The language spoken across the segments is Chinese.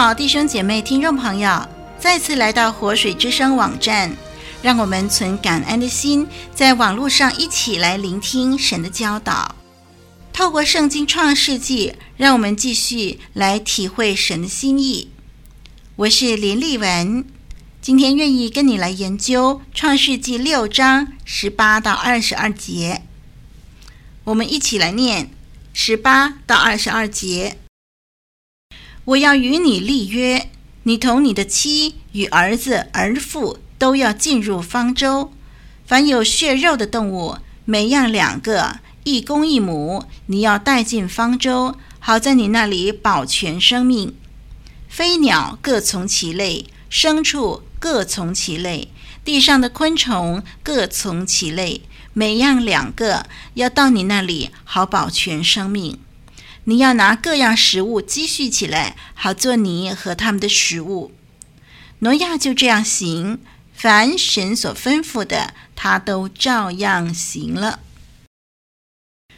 好，弟兄姐妹、听众朋友，再次来到活水之声网站，让我们存感恩的心，在网络上一起来聆听神的教导。透过圣经创世纪，让我们继续来体会神的心意。我是林丽文，今天愿意跟你来研究创世纪六章十八到二十二节。我们一起来念十八到二十二节。我要与你立约，你同你的妻与儿子儿妇都要进入方舟。凡有血肉的动物，每样两个，一公一母，你要带进方舟，好在你那里保全生命。飞鸟各从其类，牲畜各从其类，地上的昆虫各从其类，每样两个，要到你那里好保全生命。你要拿各样食物积蓄起来，好做你和他们的食物。挪亚就这样行，凡神所吩咐的，他都照样行了。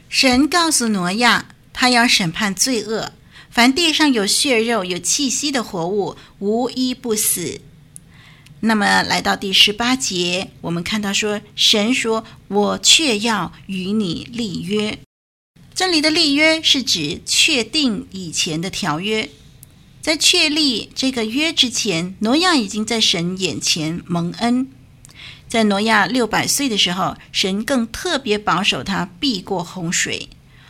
神告诉挪亚，他要审判罪恶，凡地上有血肉、有气息的活物，无一不死。那么来到第十八节，我们看到说，神说：“我却要与你立约。”这里的立约是指确定以前的条约，在确立这个约之前，挪亚已经在神眼前蒙恩。在挪亚六百岁的时候，神更特别保守他避过洪水。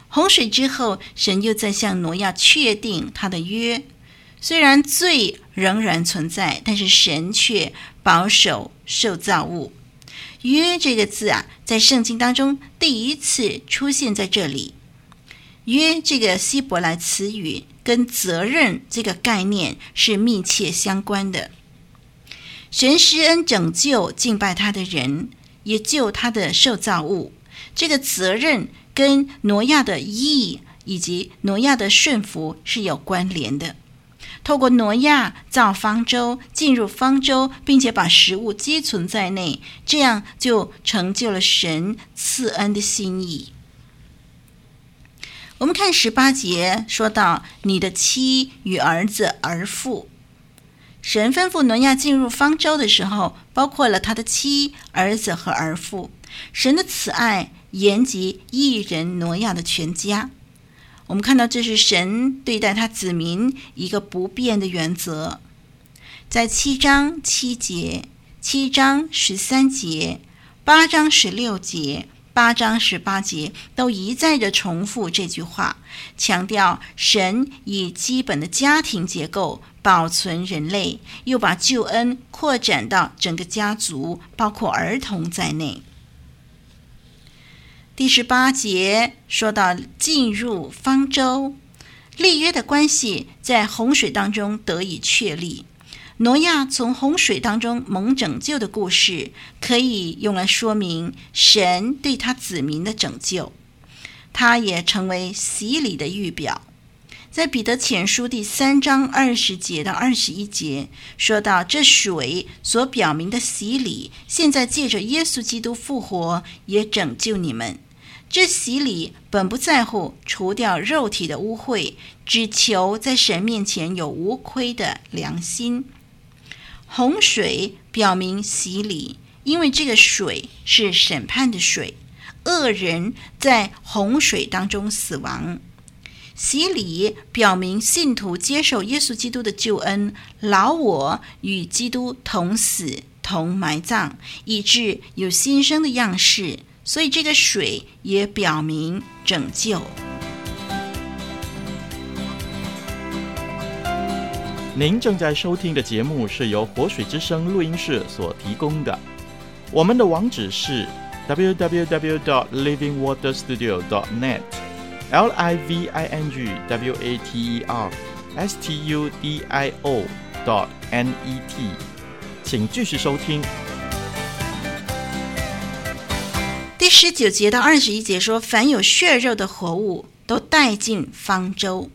洪水之后，神又在向挪亚确定他的约。虽然罪仍然存在，但是神却保守受造物。约这个字啊，在圣经当中第一次出现在这里。约这个希伯来词语跟责任这个概念是密切相关的。神施恩拯救敬拜他的人，也救他的受造物。这个责任跟挪亚的义以及挪亚的顺服是有关联的。透过挪亚造方舟，进入方舟，并且把食物积存在内，这样就成就了神赐恩的心意。我们看十八节，说到你的妻与儿子儿妇，神吩咐挪亚进入方舟的时候，包括了他的妻、儿子和儿妇。神的慈爱延及一人挪亚的全家。我们看到这是神对待他子民一个不变的原则。在七章七节、七章十三节、八章十六节。八章十八节都一再的重复这句话，强调神以基本的家庭结构保存人类，又把救恩扩展到整个家族，包括儿童在内。第十八节说到进入方舟，立约的关系在洪水当中得以确立。挪亚从洪水当中蒙拯救的故事，可以用来说明神对他子民的拯救。他也成为洗礼的预表。在彼得前书第三章二十节到二十一节，说到这水所表明的洗礼，现在借着耶稣基督复活，也拯救你们。这洗礼本不在乎除掉肉体的污秽，只求在神面前有无亏的良心。洪水表明洗礼，因为这个水是审判的水，恶人在洪水当中死亡。洗礼表明信徒接受耶稣基督的救恩，老我与基督同死同埋葬，以致有新生的样式。所以这个水也表明拯救。您正在收听的节目是由活水之声录音室所提供的。我们的网址是 www.dot.livingwaterstudio.dot.net。L I V I N G W A T E R S T U D I O dot N E T，请继续收听。第十九节到二十一节说，凡有血肉的活物都带进方舟。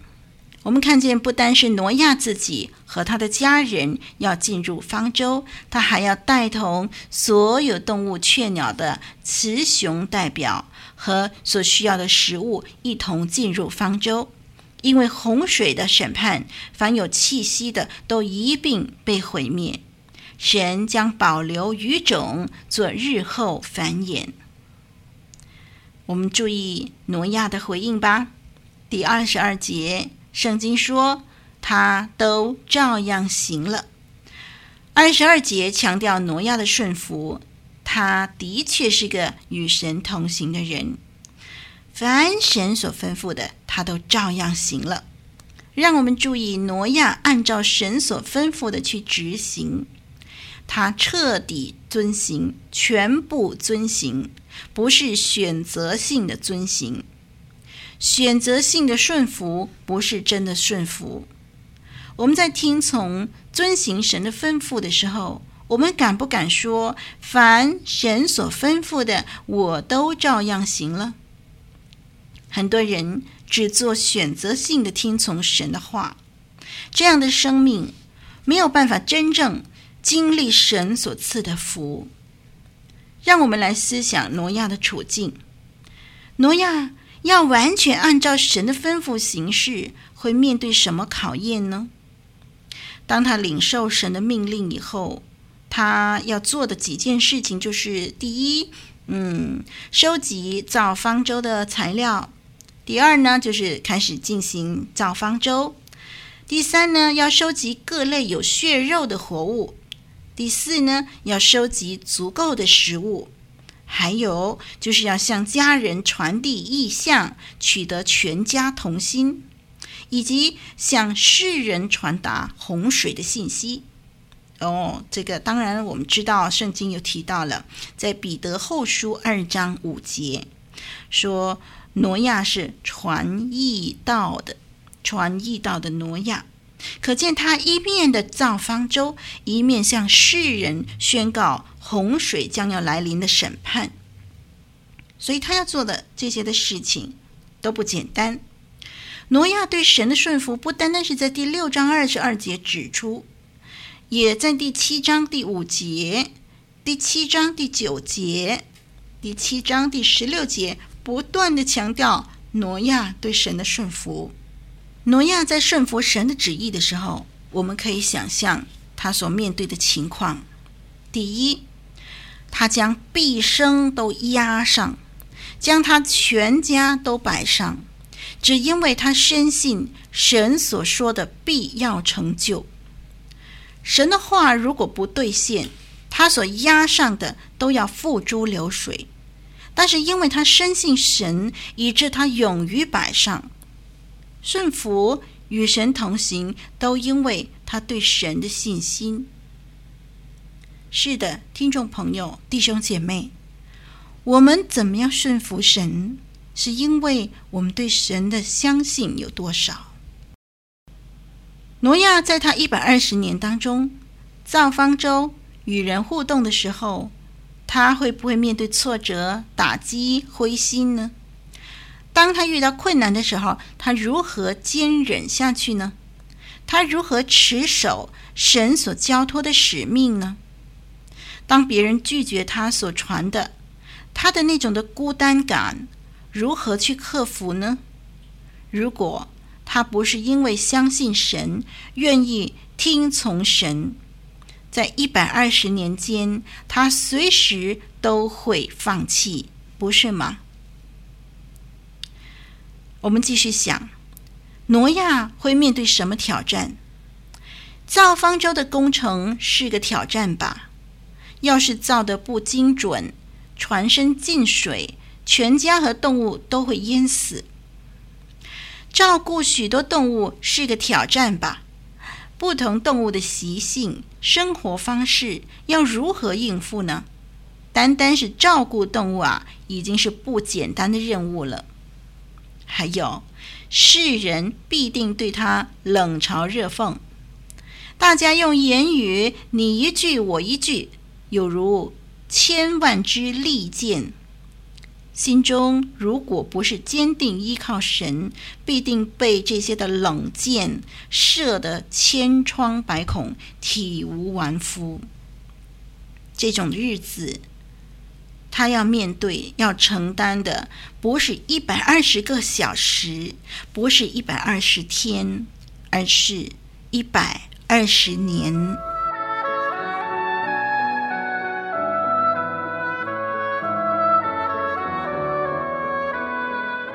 我们看见，不单是挪亚自己和他的家人要进入方舟，他还要带同所有动物、雀鸟的雌雄代表和所需要的食物一同进入方舟。因为洪水的审判，凡有气息的都一并被毁灭。神将保留鱼种，做日后繁衍。我们注意挪亚的回应吧，第二十二节。圣经说，他都照样行了。二十二节强调挪亚的顺服，他的确是个与神同行的人。凡神所吩咐的，他都照样行了。让我们注意，挪亚按照神所吩咐的去执行，他彻底遵行，全部遵行，不是选择性的遵行。选择性的顺服不是真的顺服。我们在听从、遵行神的吩咐的时候，我们敢不敢说：“凡神所吩咐的，我都照样行了？”很多人只做选择性的听从神的话，这样的生命没有办法真正经历神所赐的福。让我们来思想挪亚的处境。挪亚。要完全按照神的吩咐行事，会面对什么考验呢？当他领受神的命令以后，他要做的几件事情就是：第一，嗯，收集造方舟的材料；第二呢，就是开始进行造方舟；第三呢，要收集各类有血肉的活物；第四呢，要收集足够的食物。还有就是要向家人传递意向，取得全家同心，以及向世人传达洪水的信息。哦，这个当然我们知道，圣经有提到了，在彼得后书二章五节说，挪亚是传义道的，传义道的挪亚。可见他一面的造方舟，一面向世人宣告洪水将要来临的审判。所以他要做的这些的事情都不简单。挪亚对神的顺服，不单单是在第六章二十二节指出，也在第七章第五节、第七章第九节、第七章第十六节不断地强调挪亚对神的顺服。挪亚在顺服神的旨意的时候，我们可以想象他所面对的情况。第一，他将毕生都押上，将他全家都摆上，只因为他深信神所说的必要成就。神的话如果不兑现，他所押上的都要付诸流水。但是因为他深信神，以致他勇于摆上。顺服与神同行，都因为他对神的信心。是的，听众朋友、弟兄姐妹，我们怎么样顺服神，是因为我们对神的相信有多少。挪亚在他一百二十年当中造方舟、与人互动的时候，他会不会面对挫折、打击、灰心呢？当他遇到困难的时候，他如何坚忍下去呢？他如何持守神所交托的使命呢？当别人拒绝他所传的，他的那种的孤单感，如何去克服呢？如果他不是因为相信神，愿意听从神，在一百二十年间，他随时都会放弃，不是吗？我们继续想，挪亚会面对什么挑战？造方舟的工程是个挑战吧？要是造得不精准，船身进水，全家和动物都会淹死。照顾许多动物是个挑战吧？不同动物的习性、生活方式要如何应付呢？单单是照顾动物啊，已经是不简单的任务了。还有世人必定对他冷嘲热讽。大家用言语你一句我一句，有如千万支利箭。心中如果不是坚定依靠神，必定被这些的冷箭射得千疮百孔、体无完肤。这种日子，他要面对、要承担的，不是一百二十个小时，不是一百二十天，而是一百二十年。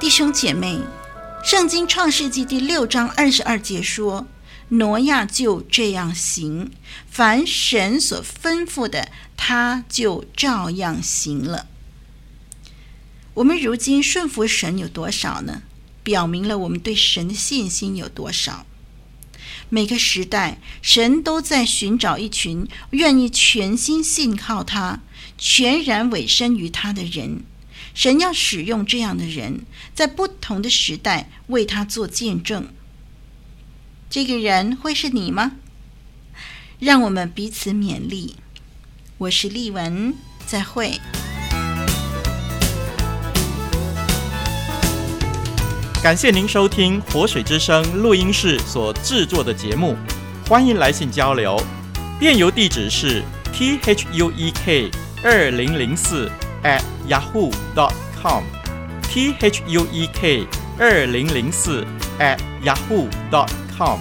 弟兄姐妹，圣经创世纪第六章二十二节说：“挪亚就这样行，凡神所吩咐的，他就照样行了。”我们如今顺服神有多少呢？表明了我们对神的信心有多少。每个时代，神都在寻找一群愿意全心信靠他、全然委身于他的人。神要使用这样的人，在不同的时代为他做见证。这个人会是你吗？让我们彼此勉励。我是丽文，再会。感谢您收听活水之声录音室所制作的节目，欢迎来信交流。电邮地址是 t h u e k 二零零四。at yahoo dot com t h u e k 二零零四 at yahoo dot com